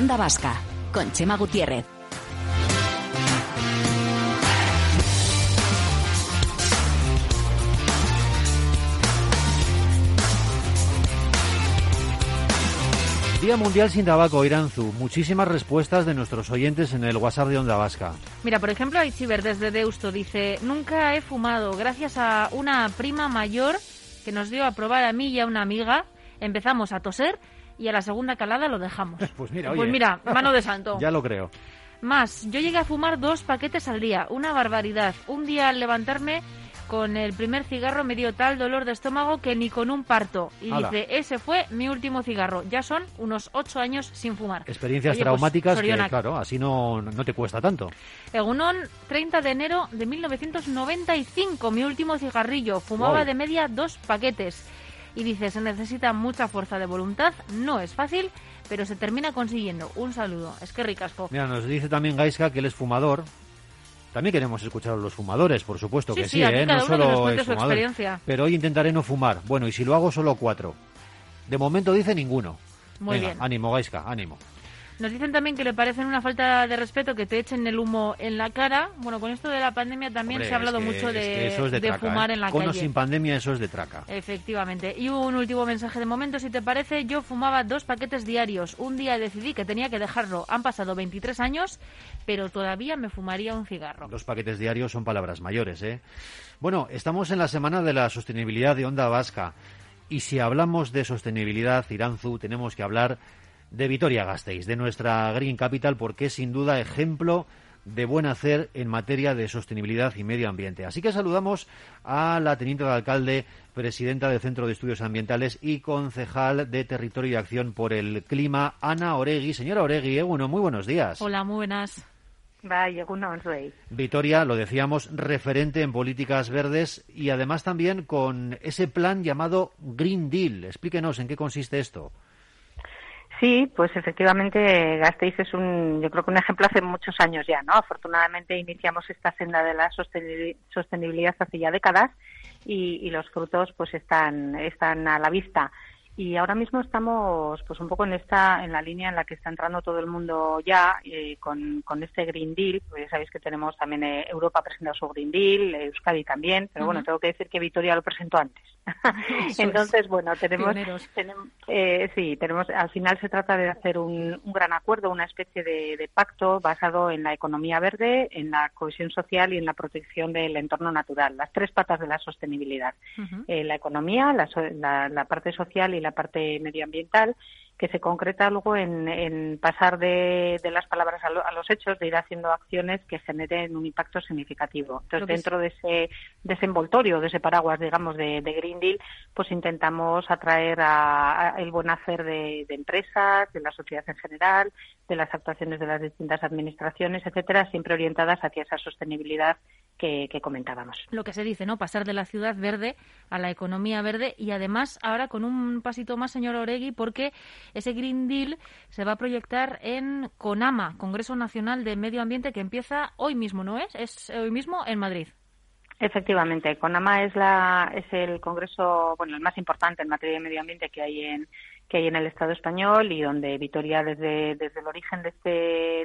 Onda Vasca, con Chema Gutiérrez. Día Mundial sin Tabaco, Iranzu. Muchísimas respuestas de nuestros oyentes en el WhatsApp de Onda Vasca. Mira, por ejemplo, Aichiver desde Deusto dice, nunca he fumado gracias a una prima mayor que nos dio a probar a mí y a una amiga. Empezamos a toser y a la segunda calada lo dejamos. Pues mira, oye. Pues mira, mano de santo. ya lo creo. Más, yo llegué a fumar dos paquetes al día, una barbaridad. Un día al levantarme con el primer cigarro me dio tal dolor de estómago que ni con un parto. Y Ala. dice, ese fue mi último cigarro. Ya son unos ocho años sin fumar. Experiencias Oye, pues, traumáticas que, claro, así no, no te cuesta tanto. Egunon, 30 de enero de 1995, mi último cigarrillo. Fumaba Wow. de media dos paquetes. Y dice, se necesita mucha fuerza de voluntad, no es fácil, pero se termina consiguiendo. Un saludo. Es que ricasco. Mira, nos dice también Gaiska que él es fumador. También queremos escuchar a los fumadores, por supuesto Sí, que sí, ¿eh? no solo experiencia. Pero hoy intentaré no fumar. Bueno, y si lo hago, solo cuatro. De momento dice ninguno. Muy Venga, bien. ánimo, Gaiska, ánimo. Nos dicen también que le parecen una falta de respeto que te echen el humo en la cara. Bueno, con esto de la pandemia también Hombre, se ha hablado es que- mucho es de, que eso es de, de traca, fumar ¿eh? en la Con o calle. sin pandemia, eso es de traca. Efectivamente. Y un último mensaje de momento, si te parece, yo fumaba dos paquetes diarios. Un día decidí que tenía que dejarlo. Han pasado 23 años, pero todavía me fumaría un cigarro. Dos paquetes diarios son palabras mayores, ¿eh? Bueno, estamos en la semana de la sostenibilidad de Onda Vasca. Y si hablamos de sostenibilidad, Iranzu, tenemos que hablar de Vitoria-Gasteiz, de nuestra Green Capital, porque es sin duda ejemplo de buen hacer en materia de sostenibilidad y medio ambiente. Así que saludamos a la teniente de alcalde, presidenta del Centro de Estudios Ambientales y concejal de Territorio y Acción por el Clima, Ana Oregui. Señora Oregui, eh, bueno, muy buenos días. Hola, muy buenas. Zuei. Vitoria, lo decíamos, referente en políticas verdes y además también con ese plan llamado Green Deal. Explíquenos en qué consiste esto. Sí, pues efectivamente Gasteiz es un, yo creo que un ejemplo hace muchos años ya, ¿no? Afortunadamente iniciamos esta senda de la sosteni- sostenibilidad hace ya décadas y, y los frutos pues están, están a la vista. Y ahora mismo estamos pues un poco en esta en la línea en la que está entrando todo el mundo ya eh, con, con este Green Deal. Pues ya sabéis que tenemos también eh, Europa ha presentado su Green Deal, eh, Euskadi también, pero bueno, Ujú. tengo que decir que Vitoria lo presentó antes. Entonces, bueno, tenemos, tenemos eh, sí, tenemos al final se trata de hacer un, un gran acuerdo, una especie de, de pacto basado en la economía verde, en la cohesión social y en la protección del entorno natural, las tres patas de la sostenibilidad Ujú. eh, la economía, la, la- la parte social y la parte medioambiental, que se concreta luego en, en pasar de, de las palabras a, lo- a los hechos, de ir haciendo acciones que generen un impacto significativo. Entonces, dentro de ese, de ese envoltorio, de ese paraguas, digamos, de, de Green Deal, pues intentamos atraer a, a el buen hacer de, de empresas, de la sociedad en general, de las actuaciones de las distintas administraciones, etcétera, siempre orientadas hacia esa sostenibilidad que, que comentábamos. Lo que se dice, ¿no? Pasar de la ciudad verde a la economía verde y además ahora con un pasito más, señor Oregui, porque ese Green Deal se va a proyectar en CONAMA, Congreso Nacional de Medio Ambiente, que empieza hoy mismo, ¿no es? Es hoy mismo en Madrid. Efectivamente, CONAMA es la es el congreso bueno el más importante en materia de medio ambiente que hay en que hay en el Estado español y donde Vitoria desde desde el origen de este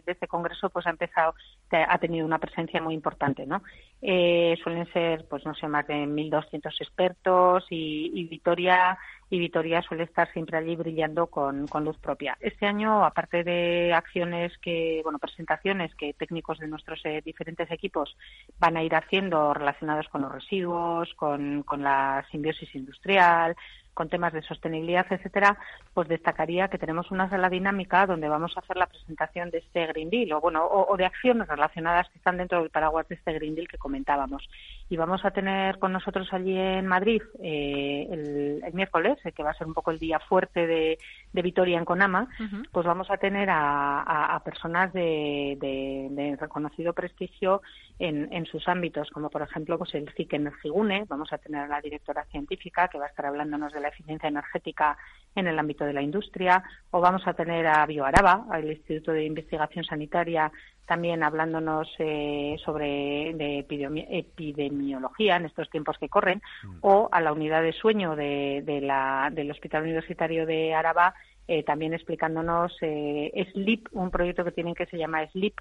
de este congreso pues ha empezado ha tenido una presencia muy importante, ¿no? Eh, suelen ser pues no sé más de 1.200 expertos y, y Vitoria y Vitoria suele estar siempre allí brillando con, con luz propia. Este año, aparte de acciones que, bueno, presentaciones que técnicos de nuestros eh, diferentes equipos van a ir haciendo relacionados con los residuos, con, con la simbiosis industrial, con temas de sostenibilidad, etcétera, pues destacaría que tenemos una sala dinámica donde vamos a hacer la presentación de este Green Deal o bueno o, de acciones relacionadas que están dentro del paraguas de este Green Deal que comentábamos. Y vamos a tener con nosotros allí en Madrid eh, el, miércoles, que va a ser un poco el día fuerte de, de Vitoria en Conama, pues vamos a tener a, personas de, de, reconocido prestigio en, en, sus ámbitos, como por ejemplo pues el CIC Energigune, vamos a tener a la directora científica que va a estar hablándonos de la eficiencia energética en el ámbito de la industria, o vamos a tener a Bioaraba, el Instituto de Investigación Sanitaria, también hablándonos eh, sobre de epidemiología en estos tiempos que corren, mm. o a la unidad de sueño de, la, del Hospital Universitario de Araba, eh, también explicándonos eh, SLEEP, un proyecto que tienen que se llama SLEEP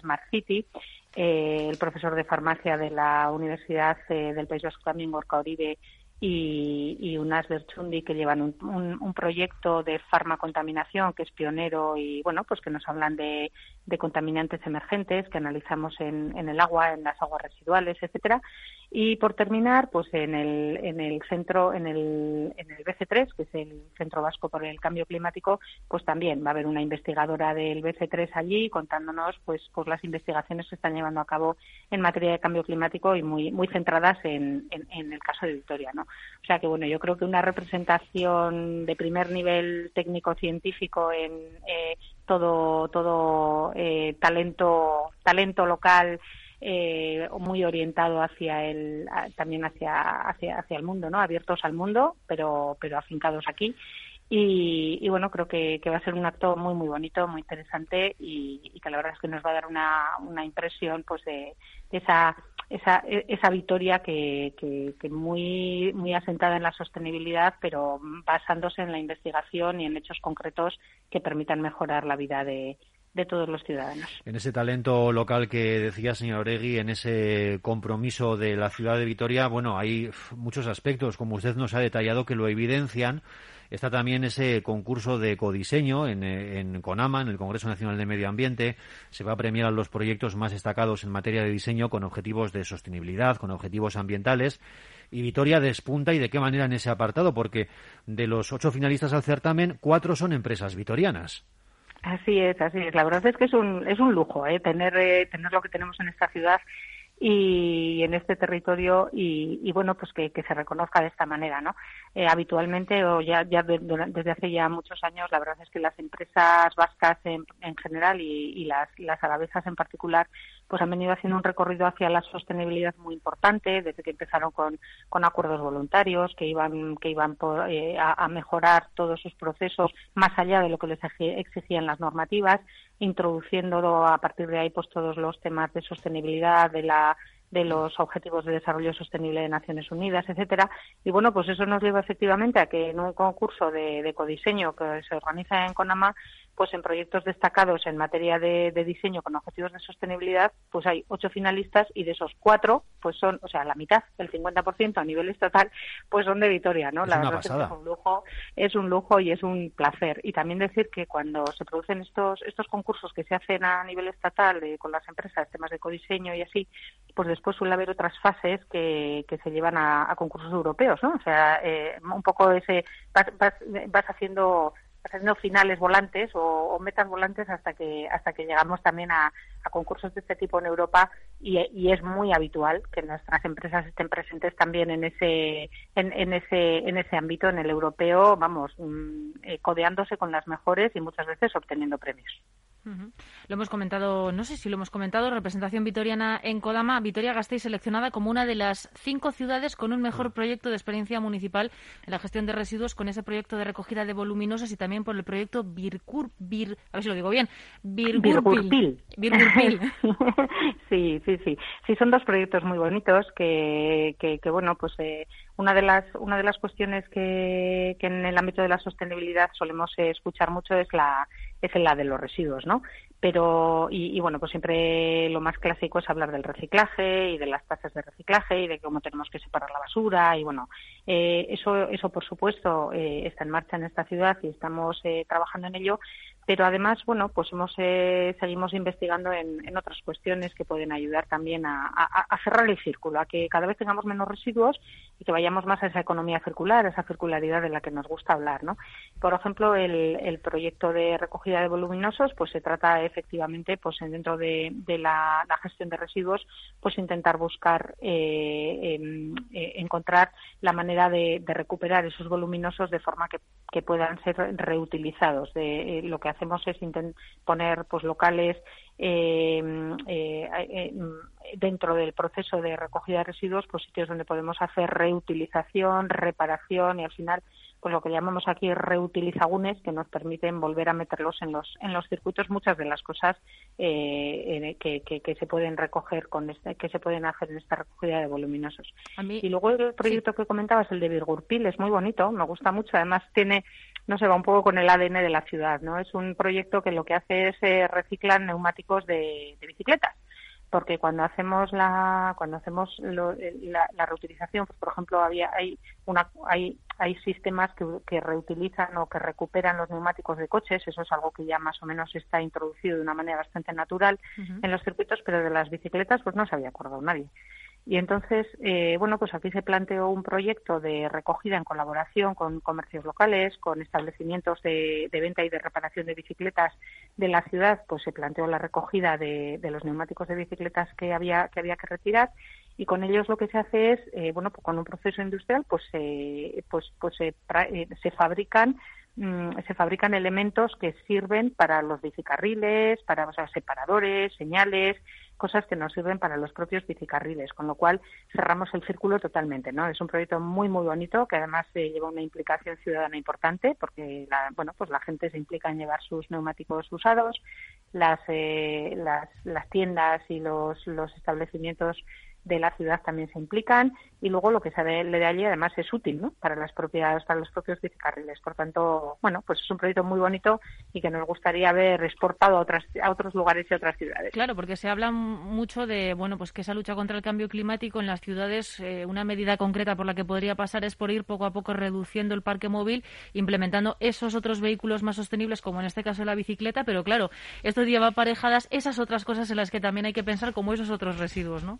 Smart City. Eh, el profesor de farmacia de la Universidad del País Vasco también, Gorka Oribe, y, y unas Berchundi que llevan un, un, proyecto de farmacontaminación que es pionero y bueno pues que nos hablan de, de contaminantes emergentes que analizamos en, en, el agua en las aguas residuales etcétera y por terminar pues en el en el centro en el en el BC3 que es el Centro Vasco por el Cambio Climático pues también va a haber una investigadora del BC3 allí contándonos pues pues las investigaciones que están llevando a cabo en materia de cambio climático y muy muy centradas en, en, en el caso de Victoria no o sea que, bueno, yo creo que una representación de primer nivel técnico-científico en eh, todo, todo eh, talento, talento local eh, muy orientado hacia el también hacia, hacia hacia el mundo no abiertos al mundo pero pero afincados aquí. Y, bueno creo que, va a ser un acto muy muy bonito muy interesante y, que la verdad es que nos va a dar una, una impresión pues de esa esa, e, esa victoria que, que, muy, muy asentada en la sostenibilidad, pero basándose en la investigación y en hechos concretos que permitan mejorar la vida de, de todos los ciudadanos. En ese talento local que decía señor Oregui, en ese compromiso de la ciudad de Vitoria, bueno, hay muchos aspectos, como usted nos ha detallado, que lo evidencian Está también ese concurso de codiseño en, en, CONAMA, en el Congreso Nacional de Medio Ambiente. Se va a premiar los proyectos más destacados en materia de diseño con objetivos de sostenibilidad, con objetivos ambientales. Y Vitoria despunta y de qué manera en ese apartado, porque de los ocho finalistas al certamen, cuatro son empresas vitorianas. Así es, así es. La verdad es que es un, es un lujo ¿eh? tener, eh, tener lo que tenemos en esta ciudad y en este territorio y, bueno pues que, se reconozca de esta manera no eh, habitualmente o ya ya desde hace ya muchos años la verdad es que las empresas vascas en, en general y, las las alavesas en particular pues han venido haciendo un recorrido hacia la sostenibilidad muy importante desde que empezaron con, con acuerdos voluntarios que iban que iban eh, a, mejorar todos sus procesos más allá de lo que les exigían las normativas introduciendo a partir de ahí pues todos los temas de sostenibilidad de la de los Objetivos de Desarrollo Sostenible de Naciones Unidas, etcétera. Y bueno, pues eso nos lleva efectivamente a que en un concurso de, de codiseño que se organiza en CONAMA, pues en proyectos destacados en materia de, diseño con objetivos de sostenibilidad, pues hay ocho finalistas y de esos cuatro, pues son, o sea, la mitad, el 50% a nivel estatal, pues son de Vitoria, ¿no? la verdad es que es un lujo, es un lujo y es un placer. Y también decir que cuando se producen estos estos concursos que se hacen a nivel estatal con las empresas, temas de codiseño y así, pues después suele haber otras fases que, que se llevan a, concursos europeos, ¿no? O sea, eh, un poco ese vas, vas haciendo haciendo finales volantes o, metas volantes hasta que hasta que llegamos también a, concursos de este tipo en Europa y, es muy habitual que nuestras empresas estén presentes también en ese en, ese en ese ámbito en el europeo vamos mm, eh, codeándose con las mejores y muchas veces obteniendo premios. Lo hemos comentado, no sé si lo hemos comentado, representación vitoriana en Kodama, Vitoria Gasteiz seleccionada como una de las cinco ciudades con un mejor proyecto de experiencia municipal en la gestión de residuos con ese proyecto de recogida de voluminosos y también por el proyecto Birkur, Bir, a ver si lo digo bien, sí, sí, sí. Sí, son dos proyectos muy bonitos que, que, que bueno, pues eh, una de las una de las cuestiones que, que en el ámbito de la sostenibilidad solemos escuchar mucho es la es la de los residuos, ¿no? Pero, y, bueno, pues siempre lo más clásico es hablar del reciclaje y de las tasas de reciclaje y de cómo tenemos que separar la basura y bueno, eh, eso, eso por supuesto eh, está en marcha en esta ciudad y estamos eh, trabajando en ello, pero además, bueno, pues hemos, eh, seguimos investigando en, en, otras cuestiones que pueden ayudar también a, cerrar el círculo, a que cada vez tengamos menos residuos y que vayamos más a esa economía circular, a esa circularidad de la que nos gusta hablar, ¿no? Por ejemplo, el, el proyecto de recogida de voluminosos, pues se trata efectivamente, pues dentro de, de la, la, gestión de residuos, pues intentar buscar, eh, eh, encontrar la manera de, de, recuperar esos voluminosos de forma que, que puedan ser reutilizados. De, eh, lo que hacemos es poner pues locales eh, eh, eh, dentro del proceso de recogida de residuos, pues sitios donde podemos hacer reutilización, reparación y al final pues lo que llamamos aquí reutilizagunes que nos permiten volver a meterlos en los en los circuitos. Muchas de las cosas eh, que, que, que, se pueden recoger con este, que se pueden hacer en esta recogida de voluminosos. Y luego el proyecto que comentabas el de Virgurpil es muy bonito me gusta mucho. Además tiene no se va un poco con el ADN de la ciudad no es un proyecto que lo que hace es eh, reciclar neumáticos de, de bicicletas porque cuando hacemos la cuando hacemos la, reutilización pues por ejemplo había hay una hay hay sistemas que, que, reutilizan o que recuperan los neumáticos de coches. Eso es algo que ya más o menos está introducido de una manera bastante natural en los circuitos pero de las bicicletas pues no se había acordado nadie y entonces, eh, bueno, pues aquí se planteó un proyecto de recogida en colaboración con comercios locales, con establecimientos de, venta y de reparación de bicicletas de la ciudad, pues se planteó la recogida de, los neumáticos de bicicletas que había que había que retirar. Y con ellos lo que se hace es, eh, bueno, pues con un proceso industrial, pues, pues, pues se, eh, fabrican se fabrican elementos que sirven para los bicicarriles, para o sea, separadores, señales, cosas que nos sirven para los propios bicicarriles, con lo cual cerramos el círculo totalmente, ¿no? Es un proyecto muy muy bonito que además eh, lleva una implicación ciudadana importante porque la, bueno, pues la gente se implica en llevar sus neumáticos usados, las eh, las, las tiendas y los los establecimientos de la ciudad también se implican y luego lo que sale de allí además es útil ¿no? para las propias para los propios bicicarriles. Por tanto bueno pues es un proyecto muy bonito y que nos gustaría ver exportado a otras a otros lugares y a otras ciudades. Claro porque se habla mucho de bueno pues que esa lucha contra el cambio climático en las ciudades eh, una medida concreta por la que podría pasar es por ir poco a poco reduciendo el parque móvil implementando esos otros vehículos más sostenibles como en este caso la bicicleta pero claro esto lleva aparejadas esas otras cosas en las que también hay que pensar como esos otros residuos no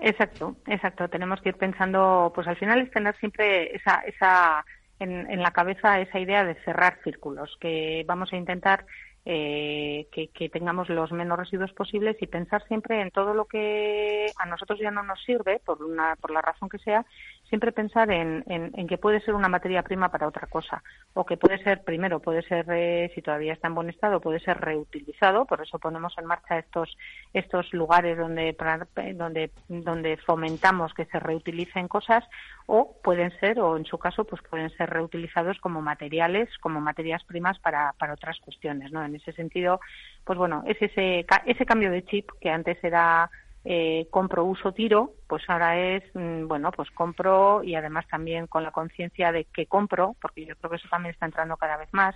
Exacto, exacto. Tenemos que ir pensando, pues al final es tener siempre esa, esa en, en la cabeza esa idea de cerrar círculos, que vamos a intentar eh, que, que, tengamos los menos residuos posibles y pensar siempre en todo lo que a nosotros ya no nos sirve, por, una, por la razón que sea, siempre pensar en, en, que puede ser una materia prima para otra cosa, o que puede ser, primero, puede ser, eh, si todavía está en buen estado, puede ser reutilizado, por eso ponemos en marcha estos, estos lugares donde, donde, donde fomentamos que se reutilicen cosas, o pueden ser, o en su caso, pues pueden ser reutilizados como materiales, como materias primas para, para otras cuestiones, ¿no? En ese sentido, pues bueno, es ese, ese cambio de chip que antes era eh, compro, uso, tiro, pues ahora es, mm, bueno, pues compro y además también con la conciencia de que compro, porque yo creo que eso también está entrando cada vez más,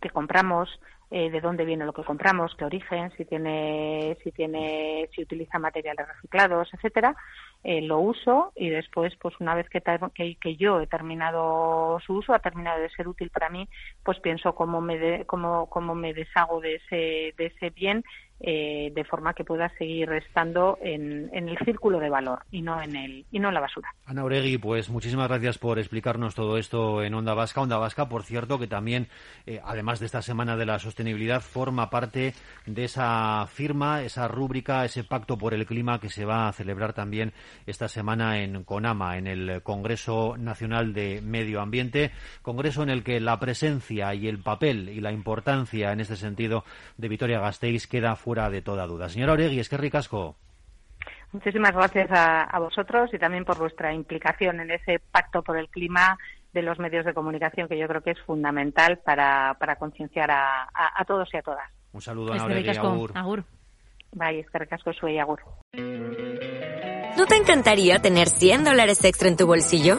que compramos, eh, de dónde viene lo que compramos, qué origen, si tiene, si tiene, si utiliza materiales reciclados, etcétera, eh, lo uso y después, pues una vez que, que, yo he terminado su uso, ha terminado de ser útil para mí, pues pienso cómo me, cómo, cómo me deshago de ese, de ese bien eh, de forma que pueda seguir estando en, el círculo de valor y no en el y no en la basura. Ana Oregui, pues muchísimas gracias por explicarnos todo esto en Onda Vasca. Onda Vasca, por cierto, que también, eh, además de esta Semana de la Sostenibilidad, forma parte de esa firma, esa rúbrica, ese pacto por el clima que se va a celebrar también esta semana en Conama, en el Congreso Nacional de Medio Ambiente, congreso en el que la presencia y el papel y la importancia en este sentido de Vitoria Gasteiz queda fuera de toda duda. Señora Oregui, es que ricasco. Muchísimas gracias a, vosotros y también por vuestra implicación en ese pacto por el clima de los medios de comunicación, que yo creo que es fundamental para, para concienciar a, todos y a todas. Un saludo, Ana Oregui. Agur. agur. Bye, es que ricasco, soy Agur. ¿No te encantaría tener 100 dólares extra en tu bolsillo?